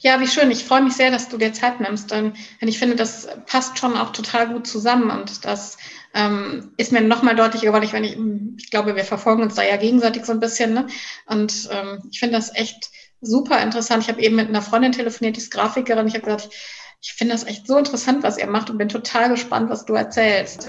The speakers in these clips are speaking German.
Ja, wie schön. Ich freue mich sehr, dass du dir Zeit nimmst. Denn ich finde, das passt schon auch total gut zusammen. Und das ähm, ist mir nochmal deutlich geworden, wenn ich, ich glaube, wir verfolgen uns da ja gegenseitig so ein bisschen. Ne? Und ähm, ich finde das echt super interessant. Ich habe eben mit einer Freundin telefoniert, die ist Grafikerin. Ich habe gesagt, ich finde das echt so interessant, was ihr macht und bin total gespannt, was du erzählst.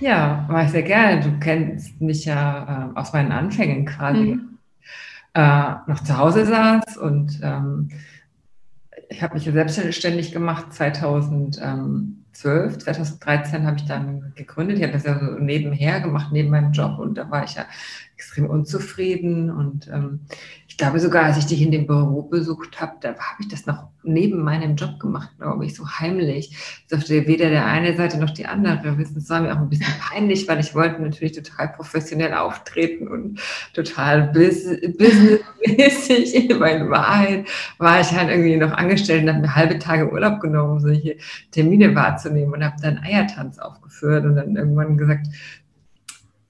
Ja, mache ich sehr gerne. Du kennst mich ja äh, aus meinen Anfängen quasi. Mhm. Äh, noch zu Hause saß und ähm, ich habe mich selbstständig gemacht 2012. 2013 habe ich dann gegründet. Ich habe das ja so nebenher gemacht, neben meinem Job und da war ich ja extrem unzufrieden und ähm, ich glaube sogar, als ich dich in dem Büro besucht habe, da habe ich das noch neben meinem Job gemacht, glaube ich, so heimlich. Ich durfte weder der eine Seite noch die andere wissen. Es war mir auch ein bisschen peinlich, weil ich wollte natürlich total professionell auftreten und total businessmäßig. In Wahrheit war ich halt irgendwie noch angestellt und habe mir halbe Tage Urlaub genommen, um solche Termine wahrzunehmen und habe dann Eiertanz aufgeführt und dann irgendwann gesagt,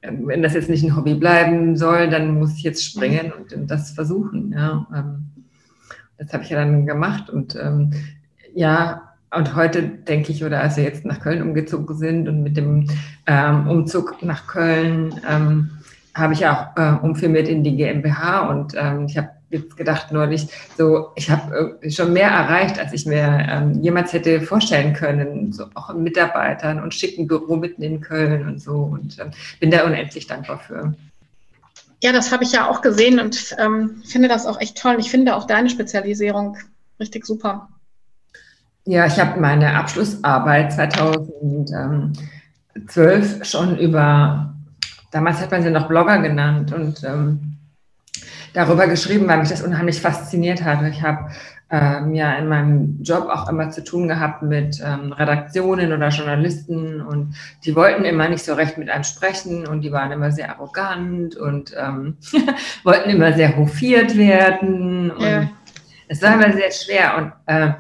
wenn das jetzt nicht ein Hobby bleiben soll, dann muss ich jetzt springen und das versuchen. Ja. Ähm, das habe ich ja dann gemacht und ähm, ja, und heute denke ich, oder als wir jetzt nach Köln umgezogen sind und mit dem ähm, Umzug nach Köln ähm, habe ich auch äh, umfirmiert in die GmbH und ähm, ich habe jetzt gedacht neulich, so ich habe äh, schon mehr erreicht, als ich mir ähm, jemals hätte vorstellen können, so auch in Mitarbeitern und schicken Büro mitten in Köln und so und ähm, bin da unendlich dankbar für. Ja, das habe ich ja auch gesehen und ähm, finde das auch echt toll. Ich finde auch deine Spezialisierung richtig super. Ja, ich habe meine Abschlussarbeit 2012 schon über, damals hat man sie noch Blogger genannt und ähm, darüber geschrieben, weil mich das unheimlich fasziniert hat. Ich habe ähm, ja in meinem Job auch immer zu tun gehabt mit ähm, Redaktionen oder Journalisten und die wollten immer nicht so recht mit einem sprechen und die waren immer sehr arrogant und ähm, wollten immer sehr hofiert werden. Und ja. Es war immer sehr schwer und äh,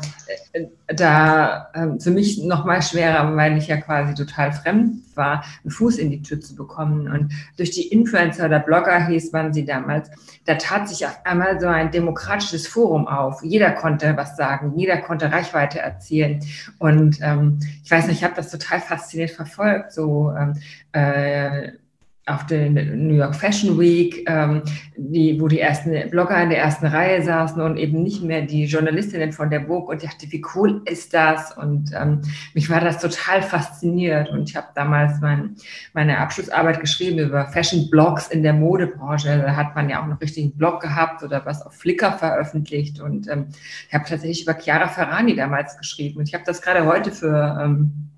da äh, für mich noch mal schwerer, weil ich ja quasi total fremd war, einen Fuß in die Tür zu bekommen. Und durch die Influencer oder Blogger hieß man sie damals, da tat sich auf einmal so ein demokratisches Forum auf. Jeder konnte was sagen, jeder konnte Reichweite erzielen. Und ähm, ich weiß nicht, ich habe das total fasziniert verfolgt, so ähm, äh, auf der New York Fashion Week, ähm, die, wo die ersten Blogger in der ersten Reihe saßen und eben nicht mehr die Journalistinnen von der Vogue und ich dachte, wie cool ist das? Und ähm, mich war das total fasziniert und ich habe damals mein, meine Abschlussarbeit geschrieben über Fashion Blogs in der Modebranche. Da hat man ja auch noch richtig einen Blog gehabt oder was auf Flickr veröffentlicht und ähm, ich habe tatsächlich über Chiara Ferrani damals geschrieben und ich habe das gerade heute für ähm,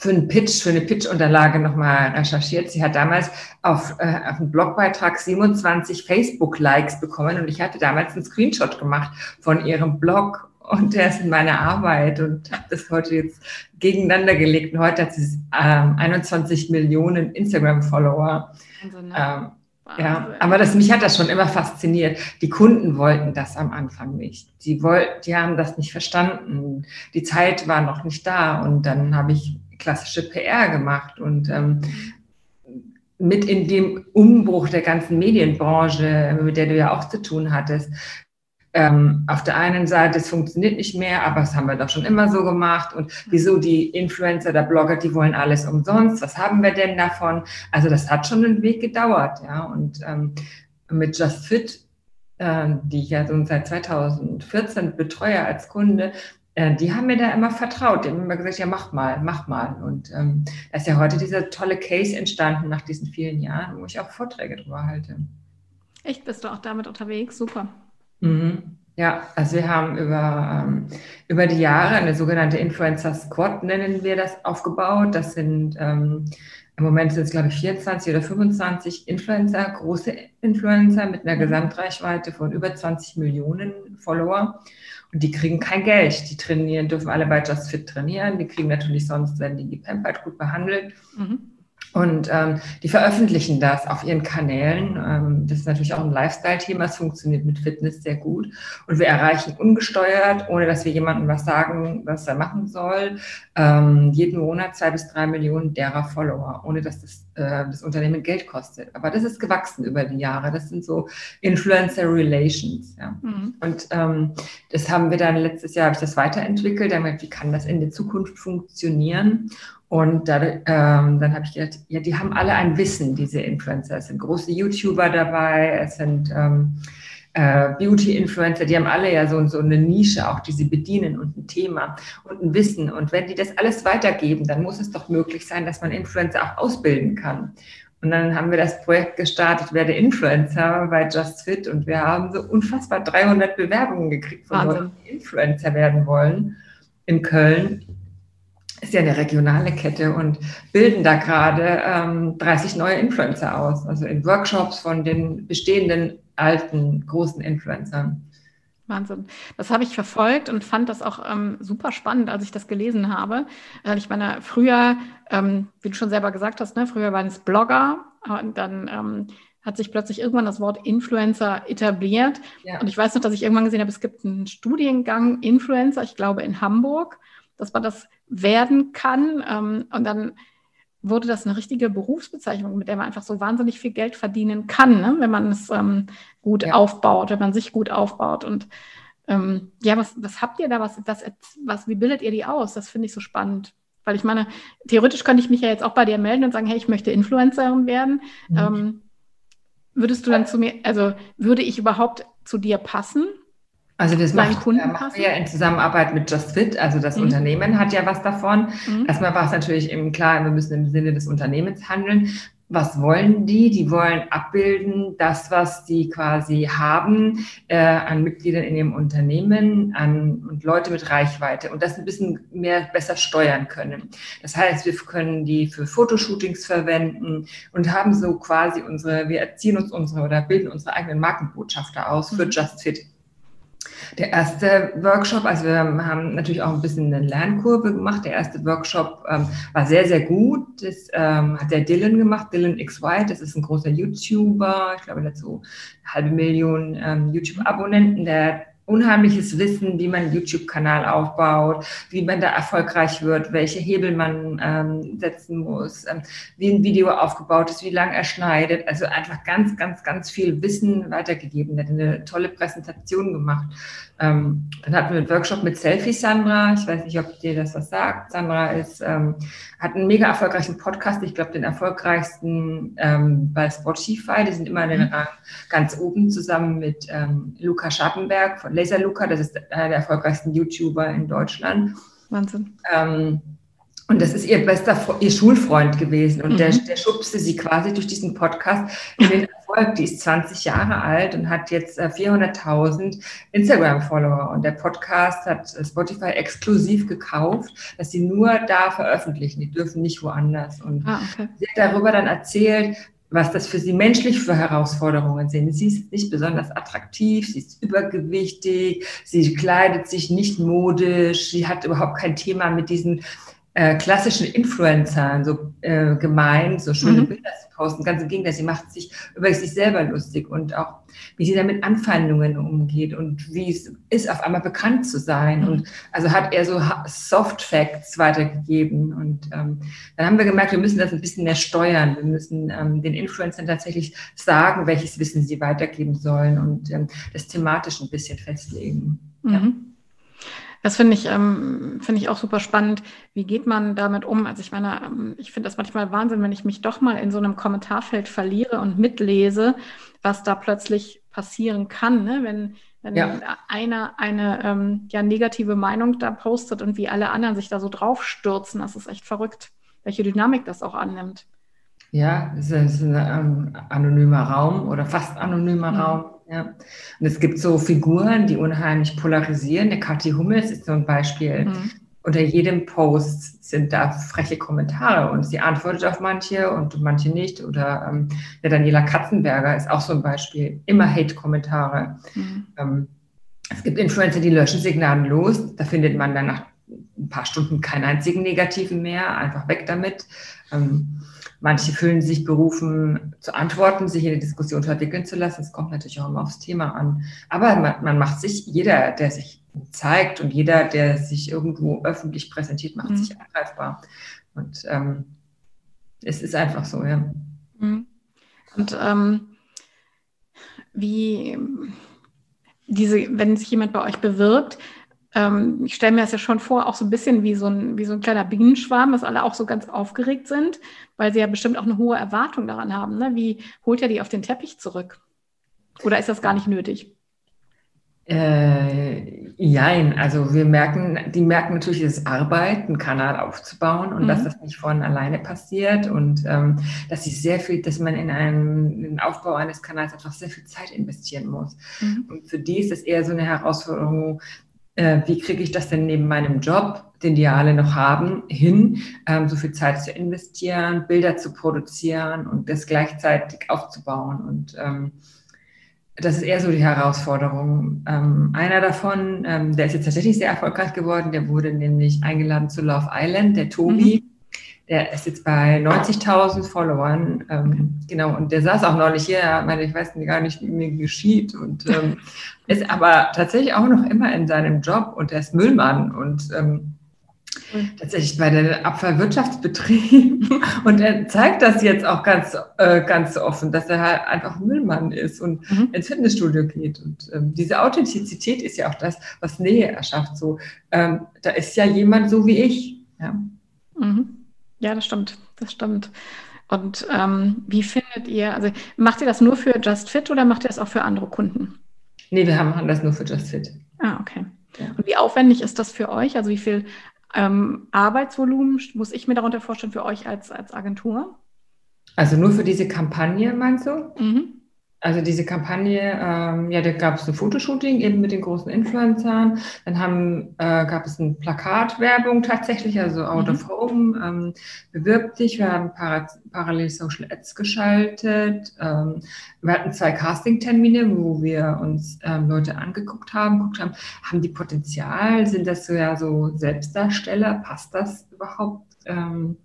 für einen Pitch, für eine Pitch-Unterlage nochmal recherchiert. Sie hat damals auf, äh, auf einen Blogbeitrag 27 Facebook-Likes bekommen und ich hatte damals einen Screenshot gemacht von ihrem Blog und der ist in meiner Arbeit und habe das heute jetzt gegeneinander gelegt. Und heute hat sie ähm, 21 Millionen Instagram-Follower. Ne? Ähm, ja, aber das, mich hat das schon immer fasziniert. Die Kunden wollten das am Anfang nicht. Die wollten, die haben das nicht verstanden. Die Zeit war noch nicht da. Und dann habe ich klassische PR gemacht und ähm, mit in dem Umbruch der ganzen Medienbranche, mit der du ja auch zu tun hattest. Ähm, auf der einen Seite, es funktioniert nicht mehr, aber das haben wir doch schon immer so gemacht. Und wieso die Influencer, der Blogger, die wollen alles umsonst? Was haben wir denn davon? Also das hat schon einen Weg gedauert, ja. Und ähm, mit Just Fit äh, die ich ja so seit 2014 betreue als Kunde, die haben mir da immer vertraut. Die haben immer gesagt, ja, mach mal, mach mal. Und ähm, da ist ja heute dieser tolle Case entstanden nach diesen vielen Jahren, wo ich auch Vorträge drüber halte. Echt, bist du auch damit unterwegs? Super. Mhm. Ja, also wir haben über, ähm, über die Jahre eine sogenannte Influencer Squad, nennen wir das, aufgebaut. Das sind ähm, im Moment sind es, glaube ich, 24 oder 25 Influencer, große Influencer mit einer mhm. Gesamtreichweite von über 20 Millionen Follower. Und die kriegen kein Geld. Die trainieren, dürfen alle bei Just Fit trainieren. Die kriegen natürlich sonst, wenn die gepampert, gut behandelt. Mhm. Und ähm, die veröffentlichen das auf ihren Kanälen. Ähm, das ist natürlich auch ein Lifestyle-Thema. Es funktioniert mit Fitness sehr gut. Und wir erreichen ungesteuert, ohne dass wir jemandem was sagen, was er machen soll, ähm, jeden Monat zwei bis drei Millionen derer Follower, ohne dass das, äh, das Unternehmen Geld kostet. Aber das ist gewachsen über die Jahre. Das sind so Influencer Relations. Ja. Mhm. Und ähm, das haben wir dann letztes Jahr, habe ich das weiterentwickelt. Damit, wie kann das in der Zukunft funktionieren? Und da, ähm, dann habe ich gedacht, ja, die haben alle ein Wissen, diese Influencer. Es sind große YouTuber dabei, es sind ähm, äh, Beauty-Influencer, die haben alle ja so, so eine Nische, auch die sie bedienen und ein Thema und ein Wissen. Und wenn die das alles weitergeben, dann muss es doch möglich sein, dass man Influencer auch ausbilden kann. Und dann haben wir das Projekt gestartet, werde Influencer bei Just Fit und wir haben so unfassbar 300 Bewerbungen gekriegt von Leuten, die Influencer werden wollen in Köln ist ja eine regionale Kette und bilden da gerade ähm, 30 neue Influencer aus, also in Workshops von den bestehenden alten großen Influencern. Wahnsinn. Das habe ich verfolgt und fand das auch ähm, super spannend, als ich das gelesen habe. Äh, ich meine, früher, ähm, wie du schon selber gesagt hast, ne, früher waren es Blogger und dann ähm, hat sich plötzlich irgendwann das Wort Influencer etabliert. Ja. Und ich weiß noch, dass ich irgendwann gesehen habe, es gibt einen Studiengang Influencer, ich glaube in Hamburg dass man das werden kann. Ähm, und dann wurde das eine richtige Berufsbezeichnung, mit der man einfach so wahnsinnig viel Geld verdienen kann, ne? wenn man es ähm, gut ja. aufbaut, wenn man sich gut aufbaut. Und ähm, ja, was, was habt ihr da? Was, was, was, wie bildet ihr die aus? Das finde ich so spannend. Weil ich meine, theoretisch könnte ich mich ja jetzt auch bei dir melden und sagen, hey, ich möchte Influencerin werden. Mhm. Ähm, würdest du dann zu mir, also würde ich überhaupt zu dir passen? Also das macht, Kunden äh, machen wir ja in Zusammenarbeit mit Just Fit. Also das mhm. Unternehmen hat ja was davon. Mhm. Erstmal war es natürlich eben klar, wir müssen im Sinne des Unternehmens handeln. Was wollen die? Die wollen abbilden, das, was die quasi haben äh, an Mitgliedern in ihrem Unternehmen an, und Leute mit Reichweite und das ein bisschen mehr besser steuern können. Das heißt, wir können die für Fotoshootings verwenden und haben so quasi unsere, wir erziehen uns unsere oder bilden unsere eigenen Markenbotschafter aus für mhm. Just Fit. Der erste Workshop, also wir haben natürlich auch ein bisschen eine Lernkurve gemacht. Der erste Workshop ähm, war sehr, sehr gut. Das ähm, hat der Dylan gemacht, Dylan X White. Das ist ein großer YouTuber. Ich glaube, so eine halbe Million ähm, YouTube-Abonnenten. Der unheimliches Wissen, wie man einen YouTube-Kanal aufbaut, wie man da erfolgreich wird, welche Hebel man ähm, setzen muss, ähm, wie ein Video aufgebaut ist, wie lang er schneidet. Also einfach ganz, ganz, ganz viel Wissen weitergegeben. Er hat eine tolle Präsentation gemacht. Ähm, dann hatten wir einen Workshop mit Selfie Sandra. Ich weiß nicht, ob dir das was sagt. Sandra ist, ähm, hat einen mega erfolgreichen Podcast. Ich glaube, den erfolgreichsten ähm, bei Spotify. Die sind immer in den mhm. Rang ganz oben zusammen mit ähm, Luca Schattenberg von Laser Luca. Das ist einer der erfolgreichsten YouTuber in Deutschland. Wahnsinn. Ähm, und das ist ihr bester, ihr Schulfreund gewesen. Und mhm. der, der schubste sie quasi durch diesen Podcast in den Erfolg. Die ist 20 Jahre alt und hat jetzt 400.000 äh, Instagram-Follower. Und der Podcast hat äh, Spotify exklusiv gekauft, dass sie nur da veröffentlichen. Die dürfen nicht woanders. Und ah, okay. sie hat darüber dann erzählt, was das für sie menschlich für Herausforderungen sind. Sie ist nicht besonders attraktiv, sie ist übergewichtig, sie kleidet sich nicht modisch, sie hat überhaupt kein Thema mit diesen äh, klassischen Influencern so äh, gemein, so schöne mhm. Bilder zu posten. Ganz im Gegenteil, sie macht sich über sich selber lustig und auch, wie sie damit Anfeindungen umgeht und wie es ist, auf einmal bekannt zu sein. Mhm. Und also hat er so Soft Facts weitergegeben. Und ähm, dann haben wir gemerkt, wir müssen das ein bisschen mehr steuern. Wir müssen ähm, den Influencern tatsächlich sagen, welches Wissen sie weitergeben sollen und ähm, das thematisch ein bisschen festlegen. Mhm. Ja. Das finde ich, ähm, finde ich auch super spannend. Wie geht man damit um? Also ich meine, ähm, ich finde das manchmal Wahnsinn, wenn ich mich doch mal in so einem Kommentarfeld verliere und mitlese, was da plötzlich passieren kann, ne? wenn, wenn ja. einer eine ähm, ja, negative Meinung da postet und wie alle anderen sich da so draufstürzen. Das ist echt verrückt, welche Dynamik das auch annimmt. Ja, es ist ein ähm, anonymer Raum oder fast anonymer mhm. Raum. Ja. Und es gibt so Figuren, die unheimlich polarisieren. Der Kathi Hummels ist so ein Beispiel. Mhm. Unter jedem Post sind da freche Kommentare und sie antwortet auf manche und manche nicht. Oder ähm, der Daniela Katzenberger ist auch so ein Beispiel. Immer Hate-Kommentare. Mhm. Ähm, es gibt Influencer, die löschen Signalen los. Da findet man dann nach ein paar Stunden keinen einzigen negativen mehr. Einfach weg damit. Ähm, Manche fühlen sich berufen zu antworten, sich in die Diskussion verwickeln zu lassen. Es kommt natürlich auch immer aufs Thema an. Aber man, man macht sich, jeder, der sich zeigt und jeder, der sich irgendwo öffentlich präsentiert, macht mhm. sich angreifbar. Und ähm, es ist einfach so, ja. Mhm. Und ähm, wie diese, wenn sich jemand bei euch bewirbt, ähm, ich stelle mir das ja schon vor, auch so ein bisschen wie so ein, wie so ein kleiner Bienenschwarm, dass alle auch so ganz aufgeregt sind, weil sie ja bestimmt auch eine hohe Erwartung daran haben. Ne? Wie holt er die auf den Teppich zurück? Oder ist das gar nicht nötig? Äh, jein, also wir merken, die merken natürlich das Arbeit, einen Kanal aufzubauen und mhm. dass das nicht von alleine passiert und ähm, dass sie sehr viel, dass man in einen, in den Aufbau eines Kanals einfach sehr viel Zeit investieren muss. Mhm. Und für die ist es eher so eine Herausforderung, äh, wie kriege ich das denn neben meinem Job, den die ja alle noch haben, hin, ähm, so viel Zeit zu investieren, Bilder zu produzieren und das gleichzeitig aufzubauen. Und ähm, das ist eher so die Herausforderung. Ähm, einer davon, ähm, der ist jetzt tatsächlich sehr erfolgreich geworden, der wurde nämlich eingeladen zu Love Island, der Tobi. Mhm. Der ist jetzt bei 90.000 Followern. Ähm, genau, und der saß auch neulich hier. Ich meine, ich weiß gar nicht, wie mir geschieht. Und ähm, ist aber tatsächlich auch noch immer in seinem Job und er ist Müllmann und ähm, tatsächlich bei der Abfallwirtschaftsbetrieb. und er zeigt das jetzt auch ganz, äh, ganz offen, dass er halt einfach Müllmann ist und mhm. ins Fitnessstudio geht. Und ähm, diese Authentizität ist ja auch das, was Nähe erschafft. So, ähm, da ist ja jemand so wie ich. Ja. Mhm. Ja, das stimmt. Das stimmt. Und ähm, wie findet ihr, also macht ihr das nur für Just Fit oder macht ihr das auch für andere Kunden? Nee, wir haben das nur für Just Fit. Ah, okay. Ja. Und wie aufwendig ist das für euch? Also wie viel ähm, Arbeitsvolumen muss ich mir darunter vorstellen für euch als, als Agentur? Also nur für diese Kampagne, meinst du? Mhm. Also diese Kampagne, ähm, ja, da gab es ein Fotoshooting eben mit den großen Influencern. Dann haben, äh, gab es eine Plakatwerbung tatsächlich, also Out mhm. of Home, ähm, bewirbt dich. Wir haben para parallel Social Ads geschaltet. Ähm, wir hatten zwei Casting-Termine, wo wir uns ähm, Leute angeguckt haben, geguckt haben, haben die Potenzial? Sind das so ja so Selbstdarsteller? Passt das überhaupt? Ähm,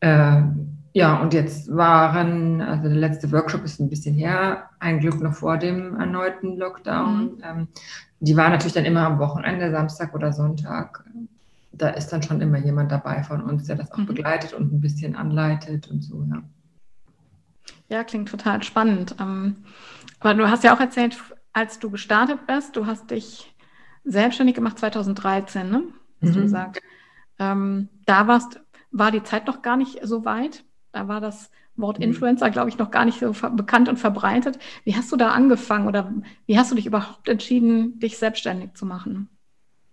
äh, ja, und jetzt waren, also der letzte Workshop ist ein bisschen her, ein Glück noch vor dem erneuten Lockdown. Mhm. Ähm, die war natürlich dann immer am Wochenende, Samstag oder Sonntag. Da ist dann schon immer jemand dabei von uns, der das auch mhm. begleitet und ein bisschen anleitet und so, ja. Ja, klingt total spannend. Ähm, aber du hast ja auch erzählt, als du gestartet bist, du hast dich selbstständig gemacht 2013, ne? Hast mhm. du gesagt. Ähm, da warst, war die Zeit noch gar nicht so weit. Da war das Wort mhm. Influencer, glaube ich, noch gar nicht so bekannt und verbreitet. Wie hast du da angefangen oder wie hast du dich überhaupt entschieden, dich selbstständig zu machen?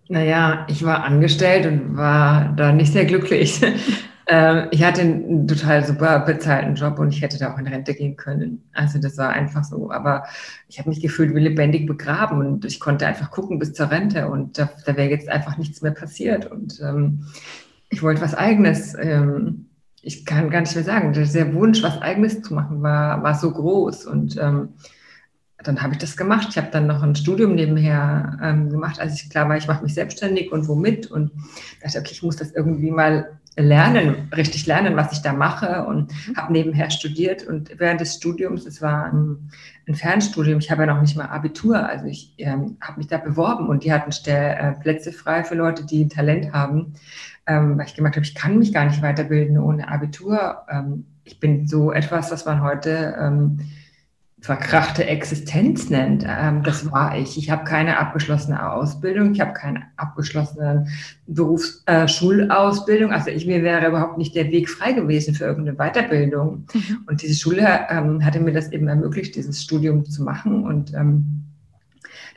Naja, ich war angestellt und war da nicht sehr glücklich. Ähm, ich hatte einen total super bezahlten Job und ich hätte da auch in Rente gehen können. Also das war einfach so. Aber ich habe mich gefühlt wie lebendig begraben und ich konnte einfach gucken bis zur Rente und da, da wäre jetzt einfach nichts mehr passiert. Und ähm, ich wollte was Eigenes. Ähm, ich kann gar nicht mehr sagen, der Wunsch, was Eigenes zu machen, war, war so groß. Und ähm, dann habe ich das gemacht. Ich habe dann noch ein Studium nebenher ähm, gemacht, als ich klar war, ich mache mich selbstständig und womit. Und dachte, okay, ich muss das irgendwie mal lernen, richtig lernen, was ich da mache. Und habe nebenher studiert. Und während des Studiums, es war ein, ein Fernstudium, ich habe ja noch nicht mal Abitur, also ich ähm, habe mich da beworben und die hatten Stell, äh, Plätze frei für Leute, die ein Talent haben ähm, weil ich gemerkt habe, ich kann mich gar nicht weiterbilden ohne Abitur. Ähm, ich bin so etwas, was man heute ähm, verkrachte Existenz nennt. Das war ich. Ich habe keine abgeschlossene Ausbildung, ich habe keine abgeschlossene Berufsschulausbildung. Äh, also ich mir wäre überhaupt nicht der Weg frei gewesen für irgendeine Weiterbildung. Mhm. Und diese Schule hatte mir das eben ermöglicht, dieses Studium zu machen und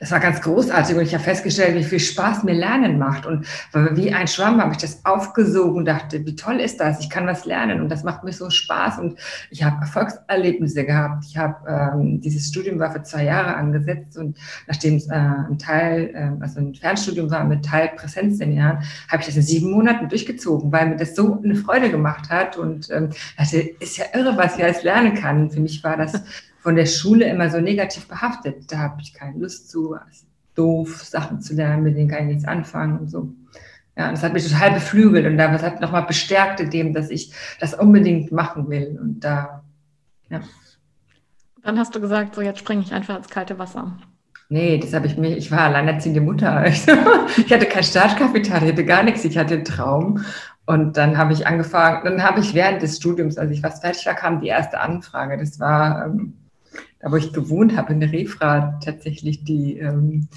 das war ganz großartig und ich habe festgestellt, wie viel Spaß mir Lernen macht. Und wie ein Schwamm habe ich das aufgesogen, dachte, wie toll ist das? Ich kann was lernen und das macht mir so Spaß. Und ich habe Erfolgserlebnisse gehabt. Ich habe ähm, dieses Studium war für zwei Jahre angesetzt und nachdem es äh, ein Teil, äh, also ein Fernstudium war mit Teil Präsenzseminaren, habe ich das in sieben Monaten durchgezogen, weil mir das so eine Freude gemacht hat. Und ähm, dachte, ist ja irre, was ich alles lernen kann. Für mich war das von der Schule immer so negativ behaftet. Da habe ich keine Lust zu, doof, Sachen zu lernen, mit denen kann ich nichts anfangen und so. Ja, und das hat mich total beflügelt und das hat nochmal bestärkt in dem, dass ich das unbedingt machen will. Und da, ja. Dann hast du gesagt, so jetzt springe ich einfach ins kalte Wasser. Nee, das habe ich mir, ich war alleinerziehende Mutter. Ich hatte kein Startkapital, ich hatte gar nichts, ich hatte einen Traum. Und dann habe ich angefangen, dann habe ich während des Studiums, als ich fast fertig war, kam die erste Anfrage. Das war ähm, da wo ich gewohnt habe, in der Refra tatsächlich die ähm,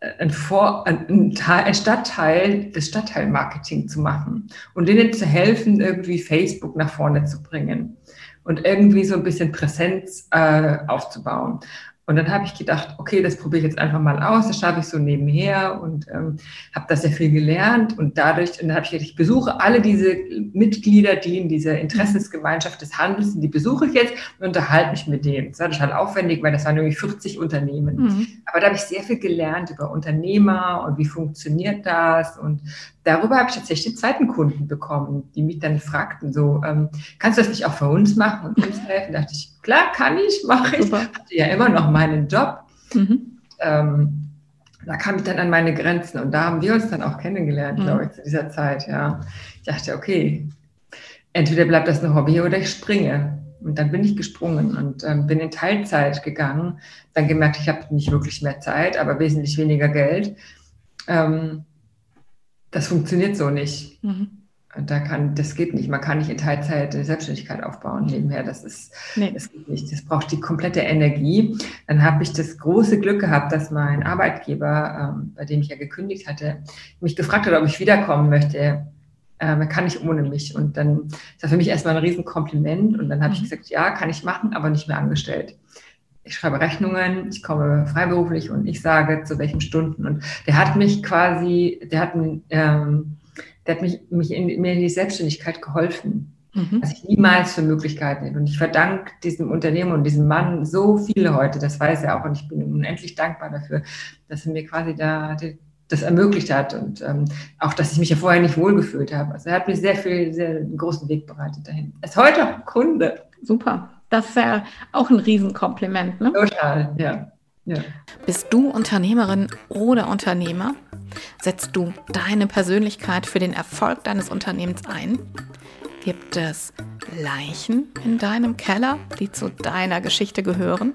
ein, Vor-, ein, Teil, ein Stadtteil des Stadtteilmarketing zu machen und denen zu helfen, irgendwie Facebook nach vorne zu bringen und irgendwie so ein bisschen Präsenz äh, aufzubauen. Und dann habe ich gedacht, okay, das probiere ich jetzt einfach mal aus, das schaffe ich so nebenher und ähm, habe da sehr viel gelernt und dadurch, und dann habe ich gedacht, ich besuche alle diese Mitglieder, die in dieser Interessensgemeinschaft des Handels sind, die besuche ich jetzt und unterhalte mich mit denen. Das war total aufwendig, weil das waren nämlich 40 Unternehmen. Mhm. Aber da habe ich sehr viel gelernt über Unternehmer und wie funktioniert das und darüber habe ich tatsächlich den zweiten Kunden bekommen, die mich dann fragten, so, ähm, kannst du das nicht auch für uns machen und uns helfen? Da dachte ich, klar, kann ich, mache ich. Super. Hatte ja immer noch meinen Job. Mhm. Ähm, da kam ich dann an meine Grenzen und da haben wir uns dann auch kennengelernt, mhm. glaube ich, zu dieser Zeit. Ja, ich dachte, okay, entweder bleibt das ein Hobby oder ich springe. Und dann bin ich gesprungen und ähm, bin in Teilzeit gegangen. Dann gemerkt, ich habe nicht wirklich mehr Zeit, aber wesentlich weniger Geld. Ähm, das funktioniert so nicht. Mhm da kann, das geht nicht. Man kann nicht in Teilzeit Selbstständigkeit aufbauen nebenher. Das ist, nee. das geht nicht. Das braucht die komplette Energie. Dann habe ich das große Glück gehabt, dass mein Arbeitgeber, ähm, bei dem ich ja gekündigt hatte, mich gefragt hat, ob ich wiederkommen möchte. Ähm, er kann nicht ohne mich. Und dann ist das für mich erstmal ein Riesenkompliment. Und dann habe mhm. ich gesagt, ja, kann ich machen, aber nicht mehr angestellt ich schreibe Rechnungen, ich komme freiberuflich und ich sage zu welchen Stunden. Und der hat mich quasi, der hat ähm, der hat mich, mich in, mir in die Selbstständigkeit geholfen, mhm. was ich niemals für Möglichkeiten hätte. Und ich verdanke diesem Unternehmen und diesem Mann so viele heute, das weiß er auch. Und ich bin unendlich dankbar dafür, dass er mir quasi da das ermöglicht hat und ähm, auch, dass ich mich ja vorher nicht wohlgefühlt habe. Also er hat mir sehr viel, sehr großen Weg bereitet dahin. Er ist heute auch Kunde. Super. Das ist ja auch ein Riesenkompliment, ne? Total, ja. Ja. Bist du Unternehmerin oder Unternehmer? Setzt du deine Persönlichkeit für den Erfolg deines Unternehmens ein? Gibt es Leichen in deinem Keller, die zu deiner Geschichte gehören?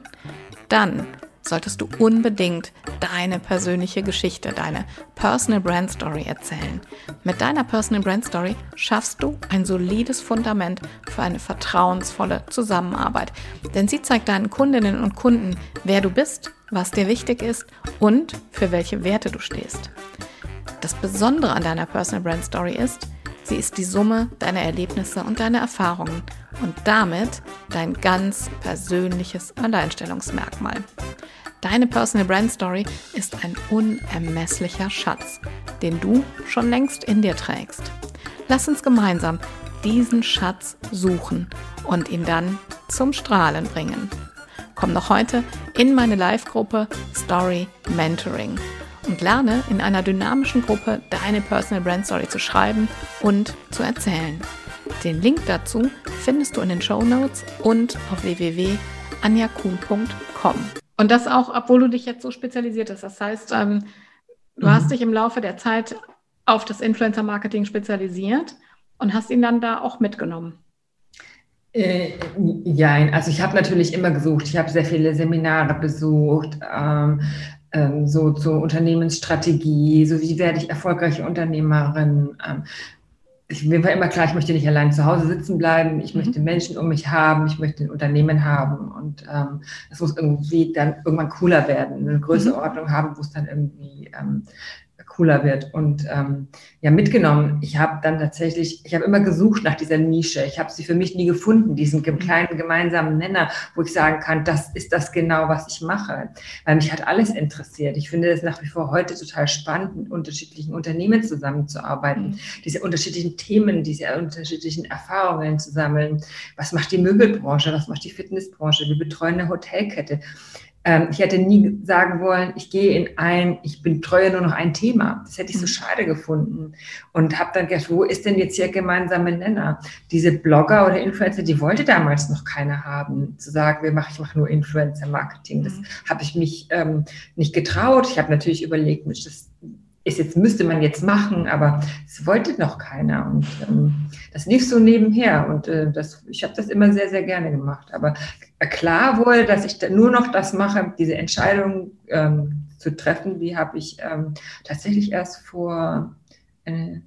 Dann solltest du unbedingt deine persönliche Geschichte, deine Personal Brand Story erzählen. Mit deiner Personal Brand Story schaffst du ein solides Fundament für eine vertrauensvolle Zusammenarbeit. Denn sie zeigt deinen Kundinnen und Kunden, wer du bist, was dir wichtig ist und für welche Werte du stehst. Das Besondere an deiner Personal Brand Story ist, sie ist die Summe deiner Erlebnisse und deiner Erfahrungen und damit dein ganz persönliches Alleinstellungsmerkmal. Deine Personal Brand Story ist ein unermesslicher Schatz, den du schon längst in dir trägst. Lass uns gemeinsam diesen Schatz suchen und ihn dann zum Strahlen bringen. Komm noch heute in meine Live-Gruppe Story Mentoring und lerne in einer dynamischen Gruppe deine Personal Brand Story zu schreiben und zu erzählen. Den Link dazu findest du in den Show Notes und auf www.anjakuhn.com. Und das auch, obwohl du dich jetzt so spezialisiert hast. Das heißt, ähm, du mhm. hast dich im Laufe der Zeit auf das Influencer-Marketing spezialisiert und hast ihn dann da auch mitgenommen. Äh, ja, also ich habe natürlich immer gesucht. Ich habe sehr viele Seminare besucht, ähm, ähm, so zur Unternehmensstrategie, so wie werde ich erfolgreiche Unternehmerin. Ähm, ich, mir war immer klar, ich möchte nicht allein zu Hause sitzen bleiben, ich mhm. möchte Menschen um mich haben, ich möchte ein Unternehmen haben und ähm, das muss irgendwie dann irgendwann cooler werden, eine größere mhm. Ordnung haben, wo es dann irgendwie ähm, cooler wird. Und ähm, ja, mitgenommen, ich habe dann tatsächlich, ich habe immer gesucht nach dieser Nische. Ich habe sie für mich nie gefunden, diesen kleinen gemeinsamen Nenner, wo ich sagen kann, das ist das genau, was ich mache. Weil mich hat alles interessiert. Ich finde es nach wie vor heute total spannend, mit unterschiedlichen Unternehmen zusammenzuarbeiten, diese unterschiedlichen Themen, diese unterschiedlichen Erfahrungen zu sammeln. Was macht die Möbelbranche? Was macht die Fitnessbranche? Wir betreuen eine Hotelkette. Ähm, ich hätte nie sagen wollen, ich gehe in ein, ich betreue nur noch ein Thema. Das hätte ich so mhm. schade gefunden. Und habe dann gedacht, wo ist denn jetzt hier gemeinsame Nenner? Diese Blogger oder Influencer, die wollte damals noch keiner haben, zu sagen, wir machen, ich mache nur Influencer-Marketing. Das mhm. habe ich mich ähm, nicht getraut. Ich habe natürlich überlegt, Mensch, das ist jetzt, müsste man jetzt machen, aber es wollte noch keiner. Und ähm, das lief so nebenher. Und äh, das, ich habe das immer sehr, sehr gerne gemacht. Aber klar wurde, dass ich nur noch das mache, diese Entscheidung ähm, zu treffen, die habe ich ähm, tatsächlich erst vor äh,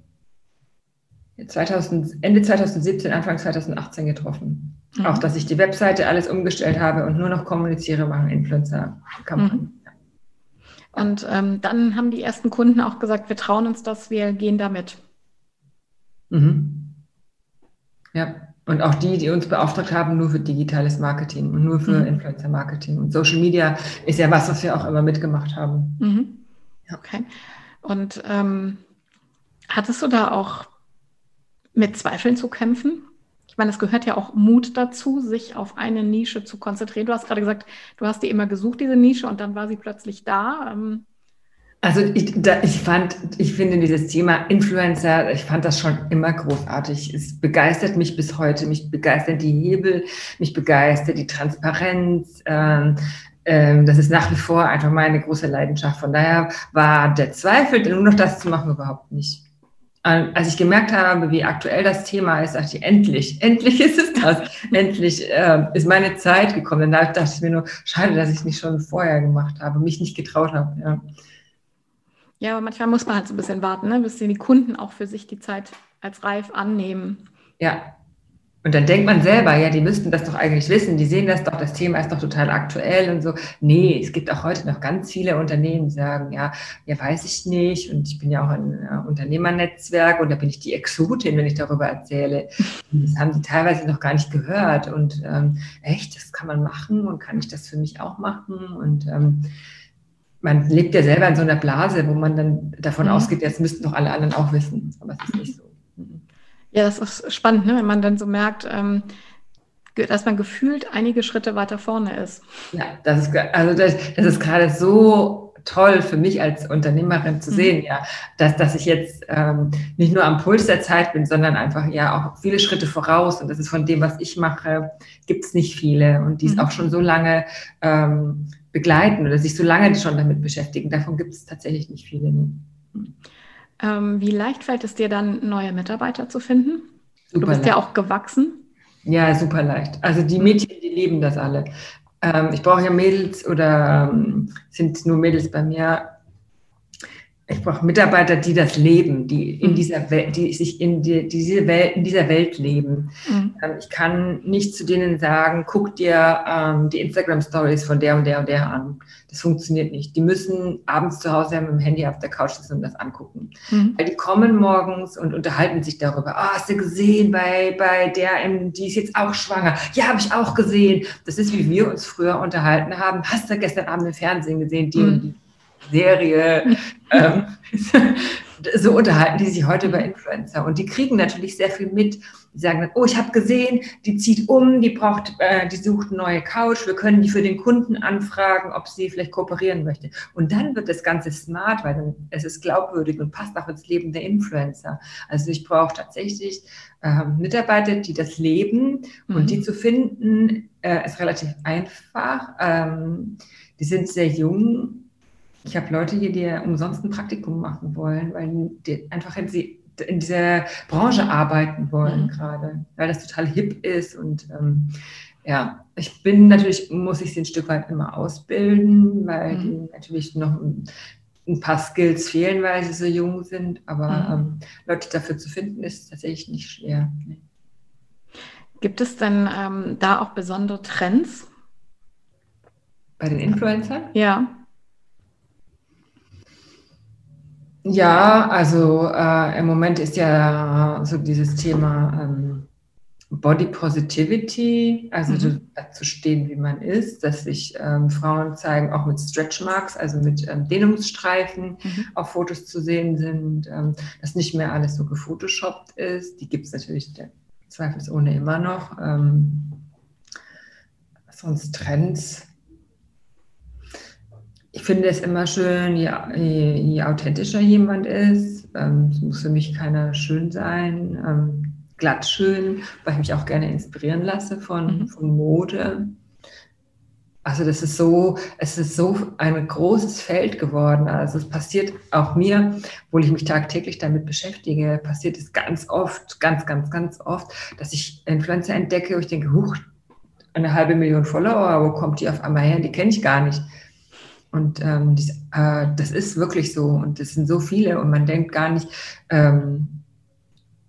2000, Ende 2017, Anfang 2018 getroffen. Mhm. Auch, dass ich die Webseite alles umgestellt habe und nur noch kommuniziere, machen Influencer-Kampagnen. Mhm. Und ähm, dann haben die ersten Kunden auch gesagt, wir trauen uns das, wir gehen damit. Mhm. Ja, und auch die, die uns beauftragt haben, nur für digitales Marketing und nur für mhm. Influencer-Marketing. Und Social Media ist ja was, was wir auch immer mitgemacht haben. Mhm. Okay. Und ähm, hattest du da auch mit Zweifeln zu kämpfen? Ich meine, es gehört ja auch Mut dazu, sich auf eine Nische zu konzentrieren. Du hast gerade gesagt, du hast die immer gesucht, diese Nische, und dann war sie plötzlich da. Ähm, also ich, da, ich fand, ich finde dieses Thema Influencer, ich fand das schon immer großartig. Es begeistert mich bis heute. Mich begeistert die Hebel, mich begeistert die Transparenz. Ähm, ähm, das ist nach wie vor einfach meine große Leidenschaft. Von daher war der Zweifel, nur noch das zu machen, überhaupt nicht. Ähm, als ich gemerkt habe, wie aktuell das Thema ist, dachte ich, endlich, endlich ist es das. endlich äh, ist meine Zeit gekommen. Dann dachte ich mir nur, schade, dass ich es nicht schon vorher gemacht habe, mich nicht getraut habe. Ja. ja, aber manchmal muss man halt so ein bisschen warten, ne, bis die Kunden auch für sich die Zeit als reif annehmen. Ja, und dann denkt man selber, ja, die müssten das doch eigentlich wissen, die sehen das doch, das Thema ist doch total aktuell und so. Nee, es gibt auch heute noch ganz viele Unternehmen, die sagen, ja, ja, weiß ich nicht. Und ich bin ja auch ein äh, Unternehmernetzwerk und da bin ich die Exotin, wenn ich darüber erzähle. Das haben die teilweise noch gar nicht gehört. Und ähm, echt, das kann man machen und kann ich das für mich auch machen? Und ähm, man lebt ja selber in so einer Blase, wo man dann davon mhm. ausgeht, jetzt müssten doch alle anderen auch wissen. Aber es ist nicht so. Mhm. Ja, das ist spannend, ne? wenn man dann so merkt, ähm, dass man gefühlt einige Schritte weiter vorne ist. Ja, das ist, also das, das ist gerade so toll für mich als Unternehmerin zu mhm. sehen, ja, dass, dass ich jetzt ähm, nicht nur am Puls der Zeit bin, sondern einfach ja auch viele Schritte voraus. Und das ist von dem, was ich mache, gibt es nicht viele und die es mhm. auch schon so lange ähm, begleiten oder sich so lange schon damit beschäftigen. Davon gibt es tatsächlich nicht viele. Mhm. Ähm, wie leicht fällt es dir dann, neue Mitarbeiter zu finden? Super du bist leicht. ja auch gewachsen. Ja, super leicht. Also die Mädchen, die lieben das alle. Ähm, ich brauche ja Mädels oder ähm, sind nur Mädels bei mir, ich brauche Mitarbeiter, die das leben, die in mhm. dieser Welt, die sich in, die, diese Welt, in dieser Welt leben. Mhm. Ähm, ich kann nicht zu denen sagen, guck dir ähm, die Instagram Stories von der und der und der an. Das funktioniert nicht. Die müssen abends zu Hause mit dem Handy auf der Couch sitzen und das angucken. Mhm. Weil die kommen morgens und unterhalten sich darüber. Ah, oh, hast du gesehen bei, bei der, die ist jetzt auch schwanger. Ja, habe ich auch gesehen. Das ist, wie wir uns früher unterhalten haben. Hast du gestern Abend im Fernsehen gesehen, die mhm. und die Serie. ähm, so unterhalten die sich heute über Influencer. Und die kriegen natürlich sehr viel mit. Die sagen dann, oh, ich habe gesehen, die zieht um, die braucht, äh, die sucht eine neue Couch, wir können die für den Kunden anfragen, ob sie vielleicht kooperieren möchte. Und dann wird das Ganze smart, weil dann es ist glaubwürdig und passt auch ins Leben der Influencer. Also ich brauche tatsächlich äh, Mitarbeiter, die das leben mhm. und die zu finden, äh, ist relativ einfach. Ähm, die sind sehr jung ich habe Leute hier, die umsonst ein Praktikum machen wollen, weil die einfach in, sie, in dieser Branche arbeiten wollen mhm. gerade, weil das total hip ist und ähm, ja, ich bin natürlich, muss ich sie ein Stück weit immer ausbilden, weil mhm. die natürlich noch ein paar Skills fehlen, weil sie so jung sind, aber mhm. ähm, Leute dafür zu finden, ist tatsächlich nicht schwer. Nee. Gibt es denn ähm, da auch besondere Trends? Bei den Influencern? Ja. Ja, also äh, im Moment ist ja so dieses Thema ähm, Body Positivity, also mhm. zu stehen, wie man ist, dass sich ähm, Frauen zeigen, auch mit Stretch Marks, also mit ähm, Dehnungsstreifen mhm. auf Fotos zu sehen sind, ähm, dass nicht mehr alles so gefotoshoppt ist. Die gibt es natürlich zweifelsohne immer noch. Ähm, sonst Trends. Ich finde es immer schön, je, je, je authentischer jemand ist. Ähm, es muss für mich keiner schön sein ähm, glatt schön, weil ich mich auch gerne inspirieren lasse von, mhm. von Mode. Also das ist so, es ist so ein großes Feld geworden. Also es passiert auch mir, obwohl ich mich tagtäglich damit beschäftige, passiert es ganz oft, ganz, ganz, ganz oft, dass ich Influencer entdecke und ich denke, huch, eine halbe Million Follower, wo kommt die auf einmal her? Die kenne ich gar nicht. Und ähm, dies, äh, das ist wirklich so und es sind so viele und man denkt gar nicht, ähm,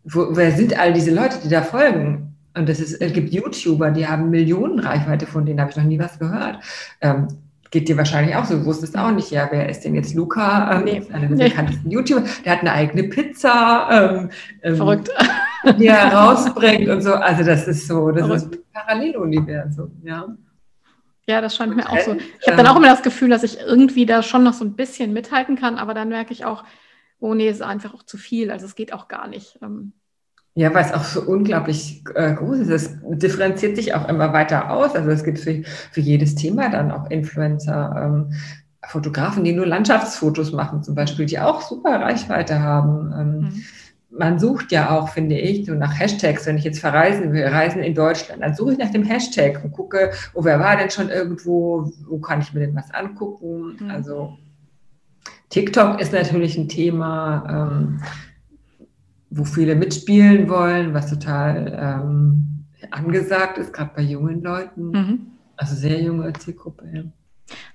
wo, wer sind all diese Leute, die da folgen? Und es, ist, es gibt YouTuber, die haben Millionen Reichweite, von denen habe ich noch nie was gehört. Ähm, geht dir wahrscheinlich auch so, du wusstest auch nicht, ja, wer ist denn jetzt Luca? Ähm, nee. Einer der nee. bekanntesten YouTuber, der hat eine eigene Pizza. Ähm, ähm Verrückt. Die er rausbringt und so. Also das ist so, das Verrückt. ist ein Paralleluniversum, ja. Ja, das scheint und mir auch so. Ich habe dann auch immer das Gefühl, dass ich irgendwie da schon noch so ein bisschen mithalten kann, aber dann merke ich auch, oh nee, ist einfach auch zu viel. Also es geht auch gar nicht. Ähm. Ja, weil es auch so unglaublich äh, groß ist. Es differenziert sich auch immer weiter aus. Also es gibt für, für jedes Thema dann auch Influencer, ähm, Fotografen, die nur Landschaftsfotos machen zum Beispiel, die auch super Reichweite haben. Ähm, mhm. Man sucht ja auch, finde ich, so nach Hashtags. Wenn ich jetzt verreisen will, reisen in Deutschland, dann suche ich nach dem Hashtag und gucke, oh, wer war denn schon irgendwo, wo kann ich mir denn was angucken? Mhm. Also TikTok ist natürlich ein Thema, ähm, wo viele mitspielen wollen, was total ähm, angesagt ist, gerade bei jungen Leuten. Mhm. Also sehr junge Zielgruppe.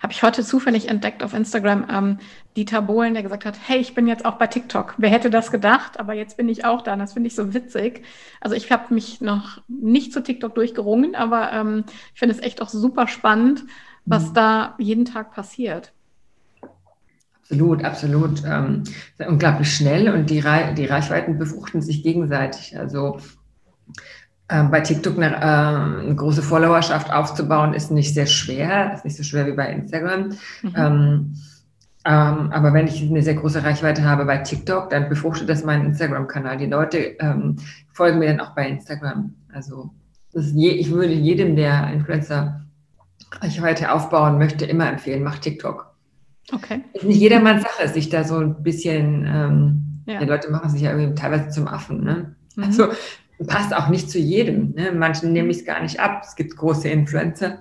Habe ich heute zufällig entdeckt auf Instagram ähm, Dieter Bohlen, der gesagt hat, hey, ich bin jetzt auch bei TikTok. Wer hätte das gedacht? Aber jetzt bin ich auch da. Und das finde ich so witzig. Also ich habe mich noch nicht zu TikTok durchgerungen, aber ähm, ich finde es echt auch super spannend, was mhm. da jeden Tag passiert. Absolut, absolut. Ähm, unglaublich schnell und die, die Reichweiten befruchten sich gegenseitig. Also bei TikTok eine, äh, eine, große Followerschaft aufzubauen, ist nicht sehr schwer, ist nicht so schwer wie bei Instagram. Mhm. Ähm, ähm, aber wenn ich eine sehr große Reichweite habe bei TikTok, dann befruchtet das meinen Instagram-Kanal. Die Leute ähm, folgen mir dann auch bei Instagram. Also je, ich würde jedem, der Influencer Reichweite aufbauen möchte, immer empfehlen, mach TikTok. Okay. Ist nicht jedermanns Sache, sich da so ein bisschen, ähm, ja. die Leute machen sich ja irgendwie teilweise zum Affen. Ne? Mhm. Also passt auch nicht zu jedem. Ne? Manchen nehme ich es gar nicht ab. Es gibt große Influencer,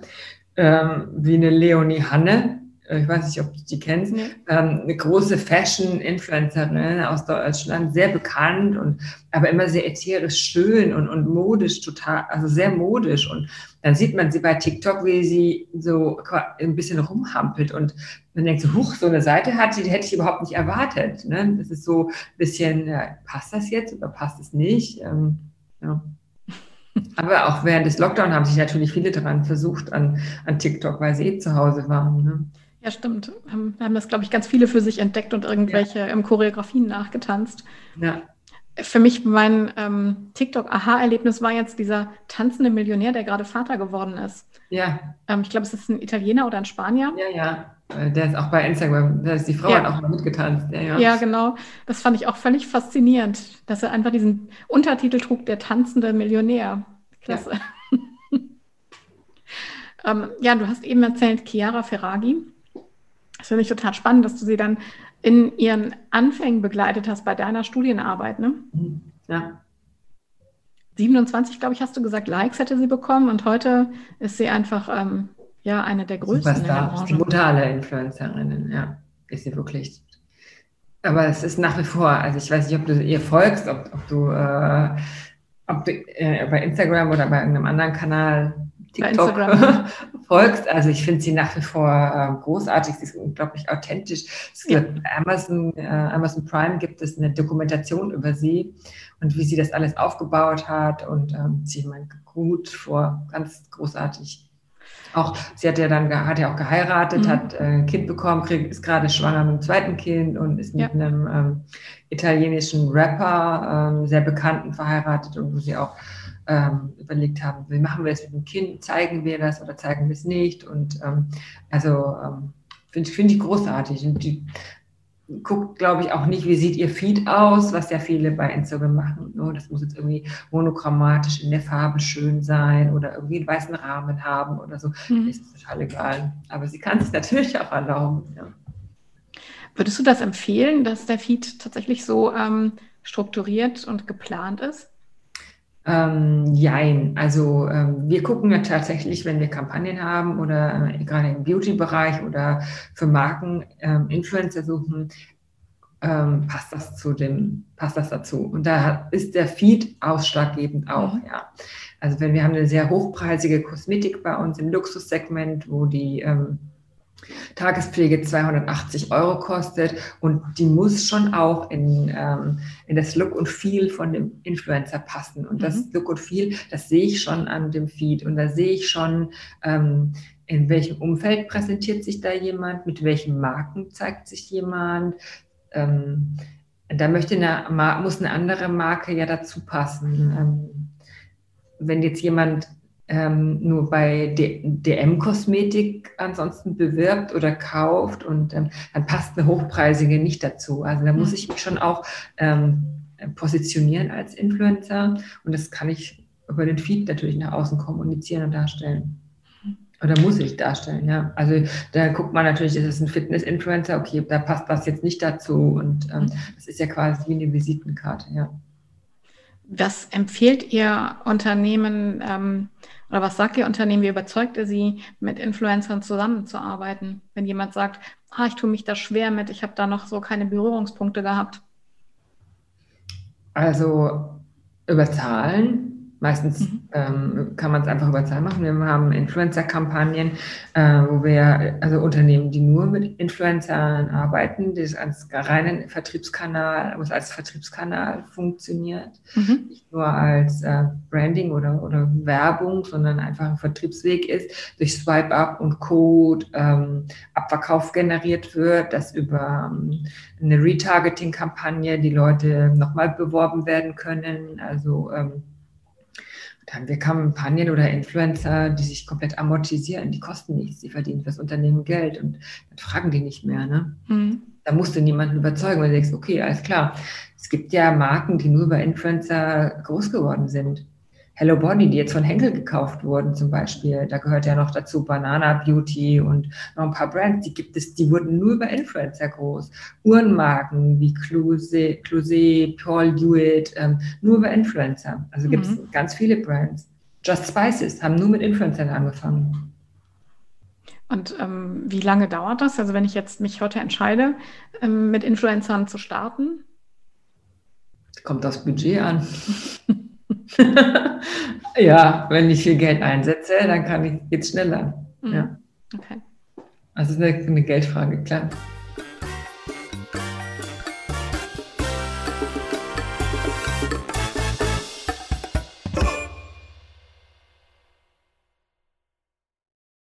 ähm, wie eine Leonie Hanne, äh, ich weiß nicht, ob du die kennst, nee. ähm, eine große Fashion-Influencerin aus Deutschland, sehr bekannt und aber immer sehr ätherisch schön und, und modisch total, also sehr modisch. Und dann sieht man sie bei TikTok, wie sie so ein bisschen rumhampelt und man denkt so, huch, so eine Seite hat sie, die hätte ich überhaupt nicht erwartet. Ne? Das ist so ein bisschen, passt das jetzt oder passt es nicht? Ähm, ja. Aber auch während des Lockdowns haben sich natürlich viele daran versucht an, an TikTok, weil sie eh zu Hause waren. Ne? Ja, stimmt. Haben, haben das, glaube ich, ganz viele für sich entdeckt und irgendwelche ja. ähm, Choreografien nachgetanzt. Ja. Für mich mein ähm, TikTok-Aha-Erlebnis war jetzt dieser tanzende Millionär, der gerade Vater geworden ist. Ja. Ähm, ich glaube, es ist ein Italiener oder ein Spanier. Ja, ja. Äh, der ist auch bei Instagram. Da ist die Frau ja. hat auch mal mitgetanzt. Ja, ja. ja, genau. Das fand ich auch völlig faszinierend, dass er einfach diesen Untertitel trug, der tanzende Millionär. Klasse. Ja, ähm, ja du hast eben erzählt, Chiara Ferragi das finde ich total spannend, dass du sie dann in ihren Anfängen begleitet hast bei deiner Studienarbeit, ne? Mhm. Ja. 27, glaube ich, hast du gesagt, Likes hätte sie bekommen und heute ist sie einfach ähm, ja eine der größten Superstar, in der Branche. Die Mutter aller Influencerinnen, ja, ist sie wirklich. Aber es ist nach wie vor, also ich weiß nicht, ob du ihr folgst, ob, ob du, äh, ob du äh, bei Instagram oder bei irgendeinem anderen Kanal TikTok folgst. Also ich finde sie nach wie vor äh, großartig, sie ist unglaublich authentisch. Es ja. Amazon, äh, Amazon Prime gibt es eine Dokumentation über sie und wie sie das alles aufgebaut hat und ähm, sie meint gut vor, ganz großartig. Auch sie hat ja dann hat ja auch geheiratet, mhm. hat äh, ein Kind bekommen, krieg, ist gerade schwanger mit dem zweiten Kind und ist ja. mit einem ähm, italienischen Rapper, ähm, sehr bekannten, verheiratet und wo sie auch ähm, überlegt haben, wie machen wir das mit dem Kind, zeigen wir das oder zeigen wir es nicht. Und ähm, also ähm, finde find ich großartig. Und die guckt, glaube ich, auch nicht, wie sieht ihr Feed aus, was ja viele bei Instagram machen. Oh, das muss jetzt irgendwie monochromatisch in der Farbe schön sein oder irgendwie einen weißen Rahmen haben oder so. Mhm. Ist total egal. Aber sie kann es natürlich auch erlauben. Ja. Würdest du das empfehlen, dass der Feed tatsächlich so ähm, strukturiert und geplant ist? Ähm, jein, also ähm, wir gucken ja tatsächlich, wenn wir Kampagnen haben oder äh, gerade im Beauty-Bereich oder für Marken ähm, Influencer suchen, ähm, passt das zu dem, passt das dazu. Und da ist der Feed ausschlaggebend auch, mhm. ja. Also wenn wir haben eine sehr hochpreisige Kosmetik bei uns im Luxussegment, wo die ähm, Tagespflege 280 Euro kostet und die muss schon auch in, ähm, in das Look und Feel von dem Influencer passen. Und das mhm. Look und Feel, das sehe ich schon an dem Feed und da sehe ich schon, ähm, in welchem Umfeld präsentiert sich da jemand, mit welchen Marken zeigt sich jemand. Ähm, da möchte eine, muss eine andere Marke ja dazu passen. Ähm, wenn jetzt jemand ähm, nur bei DM-Kosmetik ansonsten bewirbt oder kauft und ähm, dann passt eine hochpreisige nicht dazu. Also da muss mhm. ich mich schon auch ähm, positionieren als Influencer und das kann ich über den Feed natürlich nach außen kommunizieren und darstellen. Oder muss ich darstellen, ja. Also da guckt man natürlich, ist es ein Fitness-Influencer, okay, da passt das jetzt nicht dazu und ähm, das ist ja quasi wie eine Visitenkarte, ja. Was empfiehlt ihr Unternehmen ähm, oder was sagt ihr Unternehmen, wie überzeugt ihr sie, mit Influencern zusammenzuarbeiten? Wenn jemand sagt, ah, ich tue mich da schwer mit, ich habe da noch so keine Berührungspunkte gehabt. Also über Zahlen Meistens mhm. ähm, kann man es einfach über Zahlen machen. Wir haben Influencer-Kampagnen, äh, wo wir, also Unternehmen, die nur mit Influencern arbeiten, das als reinen Vertriebskanal, was als Vertriebskanal funktioniert, mhm. nicht nur als äh, Branding oder, oder Werbung, sondern einfach ein Vertriebsweg ist, durch Swipe-Up und Code ähm, Abverkauf generiert wird, dass über ähm, eine Retargeting-Kampagne die Leute nochmal beworben werden können. Also ähm, dann haben wir Kampagnen oder Influencer, die sich komplett amortisieren, die kosten nichts, die verdienen fürs Unternehmen Geld und dann fragen die nicht mehr. Ne? Mhm. Da musst du niemanden überzeugen, weil du denkst, okay, alles klar. Es gibt ja Marken, die nur über Influencer groß geworden sind. Hello Body, die jetzt von Henkel gekauft wurden zum Beispiel. Da gehört ja noch dazu Banana Beauty und noch ein paar Brands, die gibt es, die wurden nur über Influencer groß. Uhrenmarken wie Clusé Paul Hewitt, ähm, nur über Influencer. Also gibt es mhm. ganz viele Brands. Just Spices haben nur mit Influencern angefangen. Und ähm, wie lange dauert das? Also wenn ich jetzt mich heute entscheide, ähm, mit Influencern zu starten? Kommt das Budget an. ja, wenn ich viel Geld einsetze, dann kann ich jetzt schneller. Mhm. Ja. Okay. Also es ist eine, eine Geldfrage, klar.